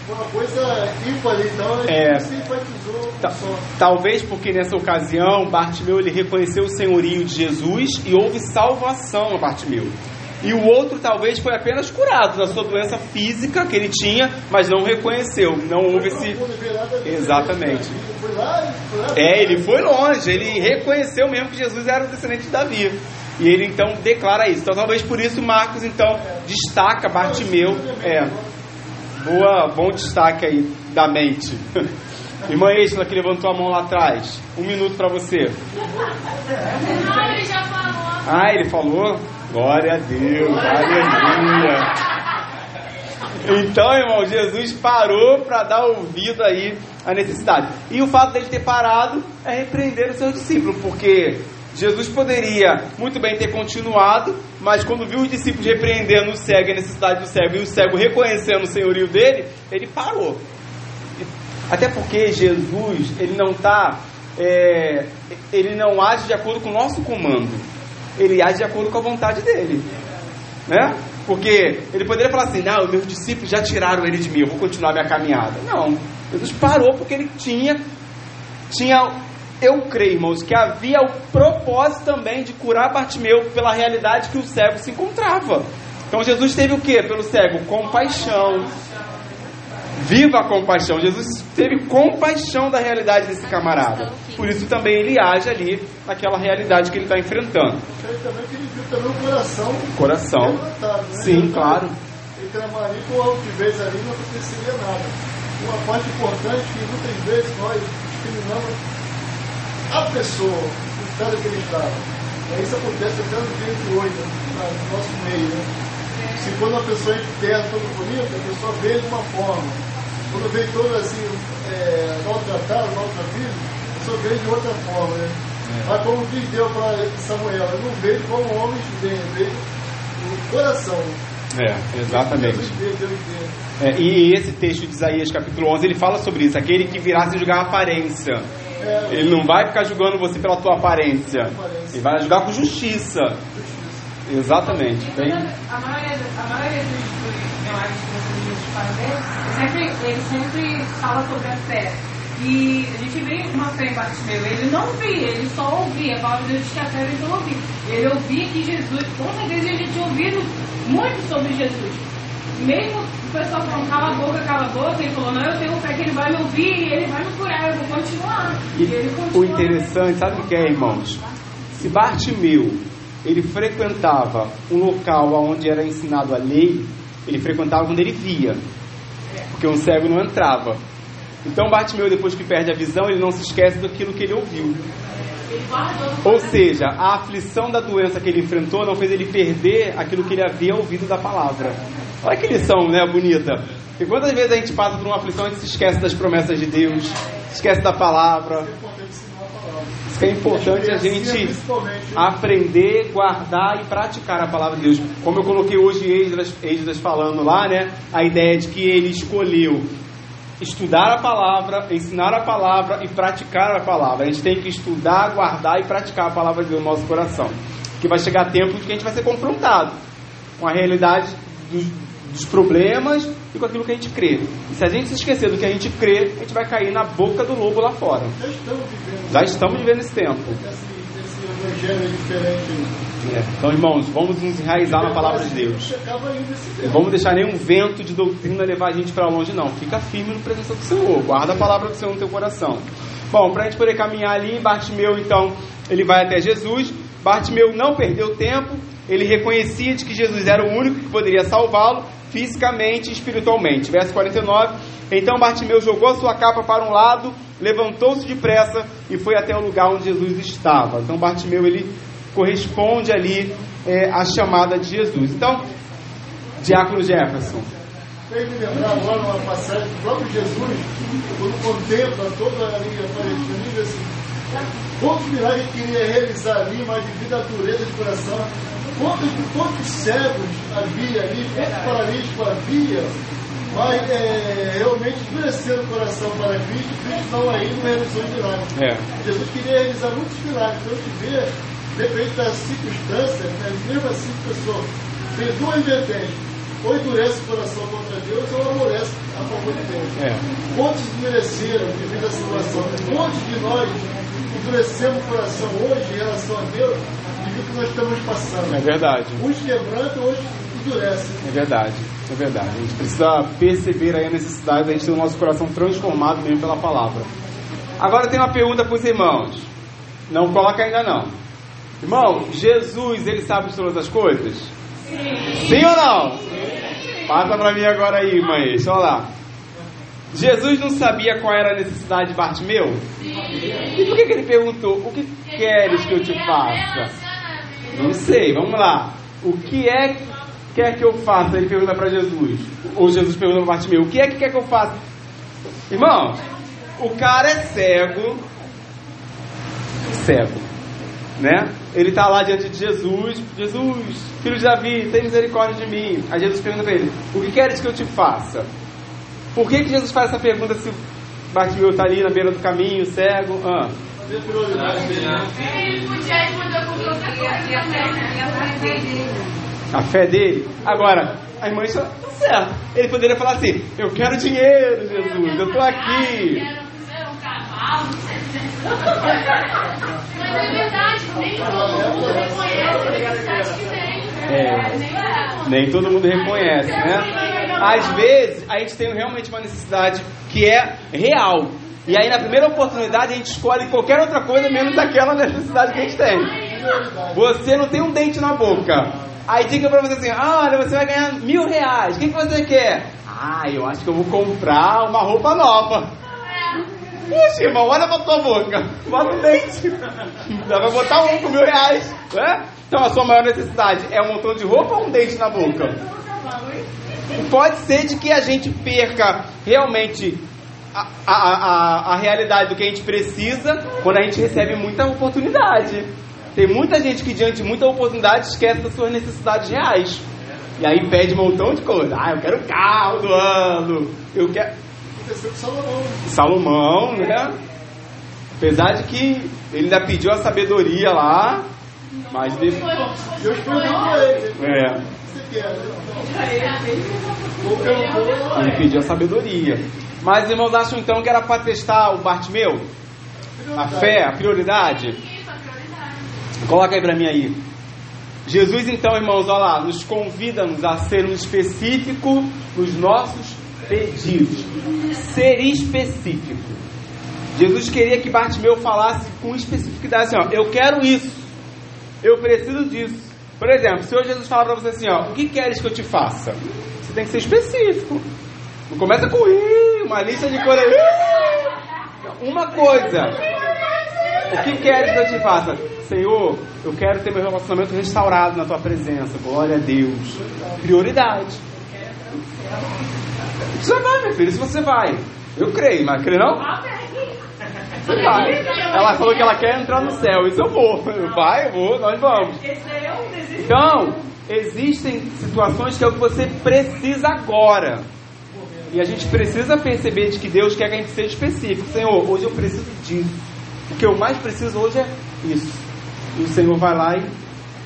uma coisa ímpar ali, então É. se enfatizou Ta-. Talvez porque nessa ocasião Bartimeu ele reconheceu o senhorio de Jesus e houve salvação a Bartimeu. E o outro talvez foi apenas curado da sua doença física que ele tinha, mas não reconheceu. Não houve esse. Exatamente. É, ele foi longe, ele reconheceu mesmo que Jesus era o descendente de Davi. E ele então declara isso. Então talvez por isso Marcos então destaca Bartimeu. É. Boa, bom destaque aí da mente. Irmã Estela que levantou a mão lá atrás. Um minuto para você. Ah, ele já falou. Ah, ele falou? Glória a Deus, aleluia. Então, irmão, Jesus parou para dar ouvido aí à necessidade. E o fato dele ter parado é repreender os seus discípulos, porque Jesus poderia muito bem ter continuado, mas quando viu os discípulos repreendendo o cego, a necessidade do cego, e o cego reconhecendo o senhorio dele, ele parou. Até porque Jesus, ele não está, é, ele não age de acordo com o nosso comando, ele age de acordo com a vontade dele, né? Porque ele poderia falar assim: não, meus discípulos já tiraram ele de mim, eu vou continuar minha caminhada. Não, Jesus parou porque ele tinha, tinha, eu creio, irmãos, que havia o propósito também de curar Bartimeu pela realidade que o cego se encontrava. Então Jesus teve o que pelo cego? Compaixão. Viva a compaixão. Jesus teve compaixão da realidade desse camarada. Por isso também ele age ali naquela realidade que ele está enfrentando. Também que ele viu também o coração. Coração. né? Sim, claro. Ele clamaria com altivez ali não aconteceria nada. Uma parte importante que muitas vezes nós discriminamos a pessoa, o estado que ele estava. E isso acontece até no dia de hoje, né? no nosso meio. Né? Se quando uma pessoa é interna, toda bonita, a pessoa vê de uma forma. Quando vê toda assim, é, maltratada, maltratada, a pessoa vê de outra forma. Né? Mas como diz Deus para Samuel, eu não vejo como homens veem, eu vejo o coração. É, exatamente. É, e esse texto de Isaías capítulo 11, ele fala sobre isso. Aquele que virá se julgar a aparência. Ele não vai ficar julgando você pela tua aparência. Ele vai julgar com justiça. Exatamente. Toda- a maioria, a maioria dos, que sempre, ele sempre fala sobre a fé. E a gente vê uma fé em Bartimeu. Ele não via, ele só ouvia. A palavra de Deus diz que a fé ele não ouvia. Ele ouvia que Jesus, com certeza ele tinha ouvido muito sobre Jesus. Mesmo o pessoal falando, cala a boca, cala a boca, ele falou, não, eu tenho fé que ele vai me ouvir e ele vai me curar, eu vou continuar. E ele o continua. interessante, sabe o que é, irmãos? Se Bartimeu ele frequentava um local onde era ensinado a lei, ele frequentava quando ele via, porque um cego não entrava. Então Bartimeu, depois que perde a visão, ele não se esquece daquilo que ele ouviu. Ou seja, a aflição da doença que ele enfrentou não fez ele perder aquilo que ele havia ouvido da palavra. Olha que lição, né, bonita. E quantas vezes a gente passa por uma aflição e a gente se esquece das promessas de Deus, esquece da palavra. Isso é importante a gente aprender, guardar e praticar a palavra de Deus. Como eu coloquei hoje Esdras, Esdras falando lá, né? A ideia de que ele escolheu estudar a palavra, ensinar a palavra e praticar a palavra. A gente tem que estudar, guardar e praticar a palavra de Deus no nosso coração. Porque vai chegar tempo de que a gente vai ser confrontado com a realidade dos, dos problemas e com aquilo que a gente crê. E se a gente se esquecer do que a gente crê, a gente vai cair na boca do lobo lá fora. Já estamos vivendo Já estamos vivendo esse tempo. Diferente. É. Então, irmãos, vamos nos enraizar na palavra de Deus. Não vamos deixar nenhum vento de doutrina levar a gente para longe, não. Fica firme no presença do Senhor. Guarda a palavra do Senhor no teu coração. Bom, para a gente poder caminhar ali, Bartimeu, então, ele vai até Jesus. Bartimeu não perdeu tempo. Ele reconhecia de que Jesus era o único que poderia salvá-lo fisicamente e espiritualmente. Verso 49. Então Bartimeu jogou sua capa para um lado, levantou-se depressa e foi até o lugar onde Jesus estava. Então Bartimeu ele corresponde ali é, à chamada de Jesus. Então, Diácono Jefferson. Tem que lembrar agora uma passagem do próprio Jesus, quando contempla toda a diz assim, quantos milagres queria realizar ali, mas devido à dureza de coração, quantos, quantos cegos havia ali, quantos paralíticos havia, mas é, realmente endurecendo o coração para Cristo, Cristo não aí não realizou os milagres. É. Jesus queria realizar muitos milagres, então a gente vê, depende das circunstâncias, né? mesmo assim, pessoa, tem duas vertentes. ou endurece o coração contra Deus ou amolece a favor de Deus. É. Quantos endureceram devido à situação? Quantos de nós endurecemos o coração hoje em relação a Deus ao que nós estamos passando? É verdade. Uns quebrantam, outros endurecem. É verdade, é verdade. A gente precisa perceber aí a necessidade da gente ter o nosso coração transformado mesmo pela palavra. Agora tem uma pergunta para os irmãos. Não coloca ainda não. Irmão, Jesus, ele sabe de todas as coisas? Sim. Sim ou não? Passa para mim agora aí, mãe. Olha lá. Jesus não sabia qual era a necessidade de Bartimeu? Sim. E por que, que ele perguntou: O que queres que eu te faça? Não sei, vamos lá. O que é que quer que eu faça? Ele pergunta para Jesus. Ou Jesus pergunta para Bartimeu: O que é que quer que eu faça? Irmão, o cara é cego. Cego. Né? Ele está lá diante de Jesus. Jesus, filho de Davi, tem misericórdia de mim. Aí Jesus pergunta para ele: O que queres que eu te faça? Por que, que Jesus faz essa pergunta se Bartimeu está ali na beira do caminho, cego? Ah. A fé dele. Agora, a irmã está tá certo. Ele poderia falar assim: Eu quero dinheiro, Jesus, eu estou aqui. Mas é verdade, nem todo mundo reconhece a necessidade que tem. Nem todo mundo reconhece, né? Às vezes, a gente tem realmente uma necessidade que é real. E aí, na primeira oportunidade, a gente escolhe qualquer outra coisa menos aquela necessidade que a gente tem. Você não tem um dente na boca. Aí diga pra você assim: ah, olha, você vai ganhar mil reais. O que, que você quer? Ah, eu acho que eu vou comprar uma roupa nova. Puxa, irmão, olha pra tua boca. Bota um dente. Dá pra botar um com mil reais. Né? Então, a sua maior necessidade é um montão de roupa ou um dente na boca? Pode ser de que a gente perca realmente a, a, a, a, realidade do que a gente precisa quando a gente recebe muita oportunidade. Tem muita gente que, diante de muita oportunidade, esquece das suas necessidades reais. E aí pede um montão de coisa. Ah, eu quero carro do ano. Eu quero. Salomão. Salomão, né? Apesar de que ele ainda pediu a sabedoria lá, mas depois. Deus perguntou pra ele. É. Ele pediu a sabedoria. Mas irmãos acham então que era para testar o Bartimeu? A fé, a prioridade? Coloca aí para mim aí. Jesus então, irmãos, olha lá, nos convida-nos a sermos específicos nos nossos pedidos. Ser específico. Jesus queria que Bartimeu falasse com especificidade assim, ó, eu quero isso. Eu preciso disso. Por exemplo, se hoje Jesus falar para você assim, ó, o que queres que eu te faça? Você tem que ser específico. Não começa com uma lista de coisas. Uma coisa. O que queres que eu te faça? Senhor, eu quero ter meu relacionamento restaurado na tua presença. Glória a Deus. Prioridade. Você vai, meu filho, se você vai. Eu creio, mas crê não? Você vai. Ela falou que ela quer entrar no céu. Isso eu vou. Vai, eu vou, nós vamos. Então, existem situações que é o que você precisa agora. E a gente precisa perceber de que Deus quer que a gente seja específico. Senhor, hoje eu preciso disso. O que eu mais preciso hoje é isso. E o Senhor vai lá e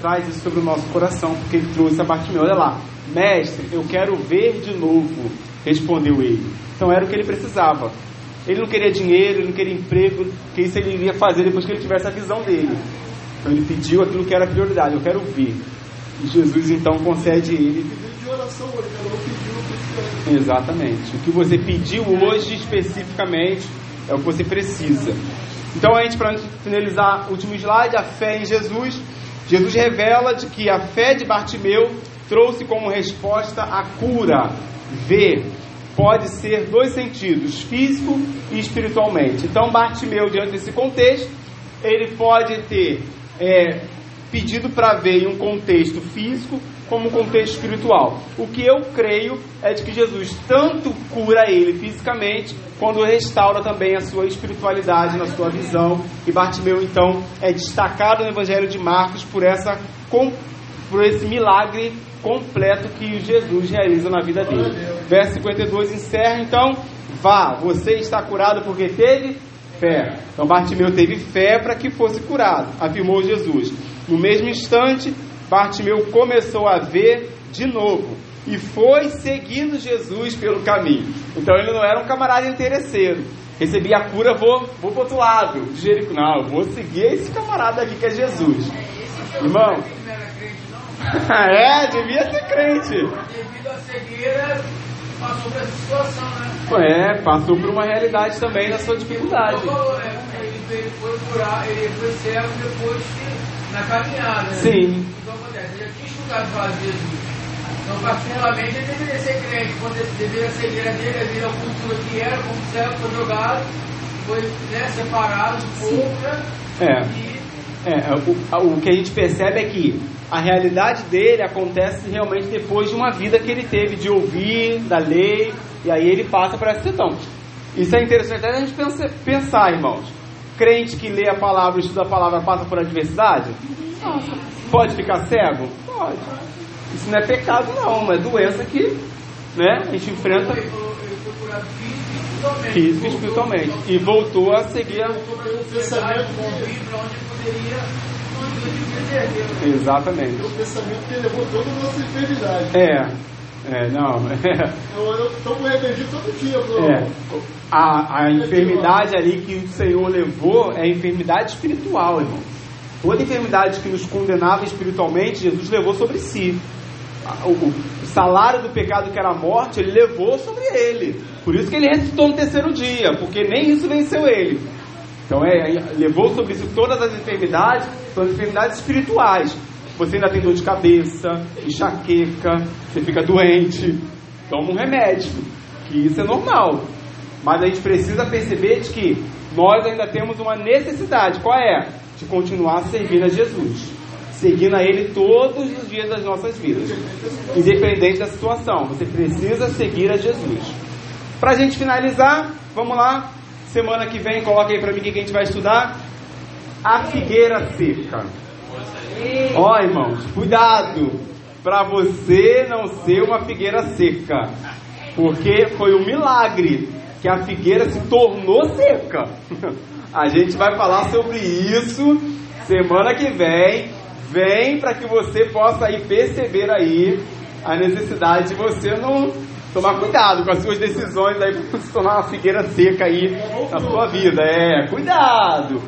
traz isso sobre o nosso coração, porque ele trouxe a Bartimeu. Olha lá, mestre, eu quero ver de novo, respondeu ele. Então era o que ele precisava. Ele não queria dinheiro, ele não queria emprego, que isso ele iria fazer depois que ele tivesse a visão dele. Então ele pediu aquilo que era prioridade, eu quero ver. E Jesus então concede ele. Exatamente. O que você pediu hoje especificamente é o que você precisa. Então a gente, para finalizar o último slide, a fé em Jesus. Jesus revela de que a fé de Bartimeu trouxe como resposta a cura, ver, pode ser dois sentidos, físico e espiritualmente. Então, Bartimeu, diante desse contexto, ele pode ter é, pedido para ver em um contexto físico como um contexto espiritual. O que eu creio é de que Jesus tanto cura ele fisicamente, quando restaura também a sua espiritualidade na sua visão. E Bartimeu, então, é destacado no Evangelho de Marcos por, essa, por esse milagre completo que Jesus realiza na vida dele. Verso 52 encerra então: Vá, você está curado porque teve fé. Então Bartimeu teve fé para que fosse curado, afirmou Jesus. No mesmo instante, Bartimeu começou a ver de novo. e foi seguindo Jesus pelo caminho. Então ele não era um camarada interesseiro. Recebi a cura, vou, vou para outro lado de Jerico. Não, eu vou seguir esse camarada aqui que é Jesus. Irmão. é, devia ser crente. Devido à cegueira, passou por essa situação, né? É, passou por uma realidade também na sua dificuldade. Ele foi curar, ele foi cego depois que, na caminhada. Né? Sim. Então acontece, ele já tinha estudado falar de Jesus. Então, particularmente, ele deveria ser crente, deveria ser igreja dele, devido à cultura que era, como cego, foi jogado, foi né, separado do povo, né? É. E É, o, o que a gente percebe é que a realidade dele acontece realmente depois de uma vida que ele teve de ouvir da lei, e aí ele passa por essa situação. Isso é interessante até a gente pensa- pensar, irmãos. Crente que lê a palavra, estuda a palavra, passa por adversidade? Pode ficar cego? Pode. Isso não é pecado, não, é doença que né, a gente enfrenta ele foi, ele foi curado físico e espiritualmente. e espiritualmente. E voltou a seguir a... Exatamente. O pensamento que levou toda a nossa enfermidade. É, é, não, é. Eu, tomo remédio todo dia. É, a, a enfermidade ali que o Senhor levou é a enfermidade espiritual, irmão. Toda enfermidade que nos condenava espiritualmente, Jesus levou sobre si. O salário do pecado que era a morte, ele levou sobre ele. Por isso que ele ressuscitou no terceiro dia, porque nem isso venceu ele. Então é, é, levou sobre si todas as enfermidades, são as enfermidades espirituais. Você ainda tem dor de cabeça, enxaqueca, você fica doente, toma um remédio, que isso é normal. Mas a gente precisa perceber de que nós ainda temos uma necessidade. Qual é? De continuar servindo a Jesus. Seguindo a Ele todos os dias das nossas vidas. Independente da situação. Você precisa seguir a Jesus. Pra gente finalizar, vamos lá. Semana que vem, coloca aí pra mim o que a gente vai estudar. A figueira seca. Ó, irmãos, cuidado para você não ser uma figueira seca, porque foi um milagre que a figueira se tornou seca. A gente vai falar sobre isso semana que vem. Vem para que você possa aí perceber aí a necessidade de você não tomar cuidado com as suas decisões aí para se tornar uma figueira seca aí na sua vida. É, cuidado.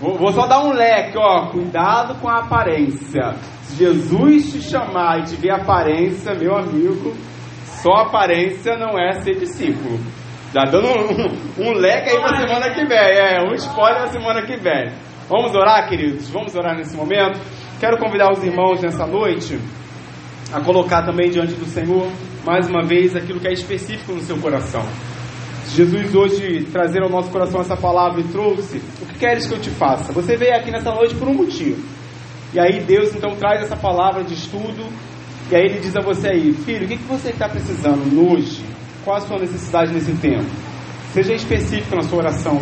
Vou, vou só dar um leque, ó. Cuidado com a aparência. Se Jesus te chamar e te ver aparência, meu amigo, só aparência não é ser discípulo. Já dando um, um leque aí pra semana que vem. É, um spoiler na semana que vem. Vamos orar, queridos? Vamos orar nesse momento? Quero convidar os irmãos nessa noite a colocar também diante do Senhor, mais uma vez, aquilo que é específico no seu coração. Jesus hoje trazer ao nosso coração essa palavra e trouxe, o que queres que eu te faça? Você veio aqui nessa noite por um motivo. E aí Deus então traz essa palavra de estudo, e aí ele diz a você aí, filho, o que, que você está precisando hoje? Qual a sua necessidade nesse tempo? Seja específico na sua oração.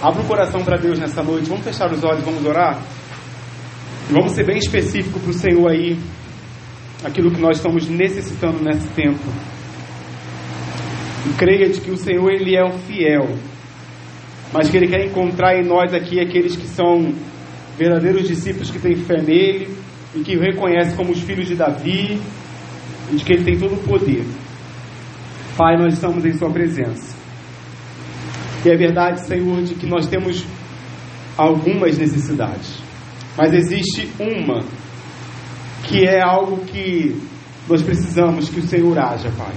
Abra o coração para Deus nessa noite. Vamos fechar os olhos, vamos orar? E vamos ser bem específico para o Senhor aí, aquilo que nós estamos necessitando nesse tempo. E creia de que o Senhor ele é o fiel, mas que ele quer encontrar em nós aqui aqueles que são verdadeiros discípulos que têm fé nele e que o reconhecem como os filhos de Davi e de que ele tem todo o poder. Pai, nós estamos em sua presença. E é verdade, Senhor, de que nós temos algumas necessidades, mas existe uma que é algo que nós precisamos que o Senhor haja, Pai.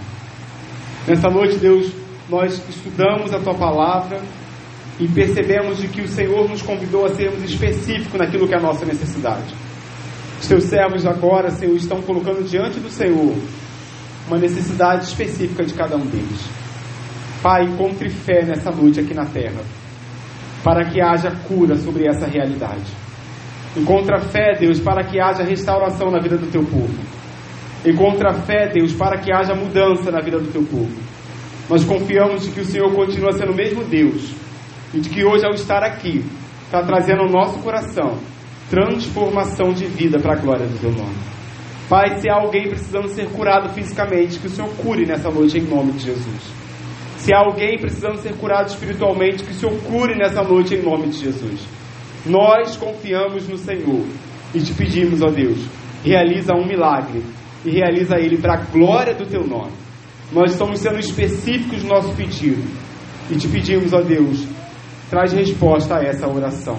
Nessa noite, Deus, nós estudamos a tua palavra e percebemos de que o Senhor nos convidou a sermos específicos naquilo que é a nossa necessidade. Os teus servos agora, Senhor, estão colocando diante do Senhor uma necessidade específica de cada um deles. Pai, encontre fé nessa noite aqui na terra, para que haja cura sobre essa realidade. Encontra fé, Deus, para que haja restauração na vida do teu povo. Encontra fé, Deus, para que haja mudança na vida do teu povo. Nós confiamos de que o Senhor continua sendo o mesmo Deus e de que hoje, ao estar aqui, está trazendo ao nosso coração transformação de vida para a glória do teu nome. Pai, se há alguém precisando ser curado fisicamente, que o Senhor cure nessa noite em nome de Jesus. Se há alguém precisando ser curado espiritualmente, que o Senhor cure nessa noite em nome de Jesus. Nós confiamos no Senhor e te pedimos, ó Deus, realiza um milagre e realiza ele para a glória do teu nome. Nós estamos sendo específicos no nosso pedido e te pedimos, ó Deus, traz resposta a essa oração.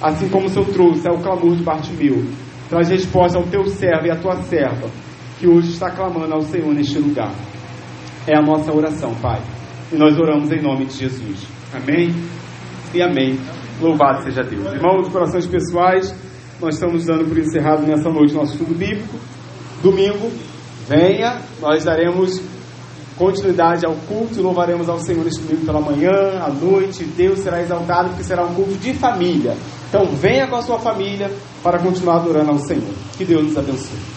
Assim como o Senhor trouxe ao clamor de Bartimeu, traz resposta ao teu servo e à tua serva, que hoje está clamando ao Senhor neste lugar. É a nossa oração, Pai. E nós oramos em nome de Jesus. Amém e amém. Louvado seja Deus. Irmãos, corações pessoais, nós estamos dando por encerrado nessa noite nosso estudo bíblico. Domingo, venha, nós daremos continuidade ao culto louvaremos ao Senhor neste domingo pela manhã, à noite. Deus será exaltado porque será um culto de família. Então venha com a sua família para continuar adorando ao Senhor. Que Deus nos abençoe.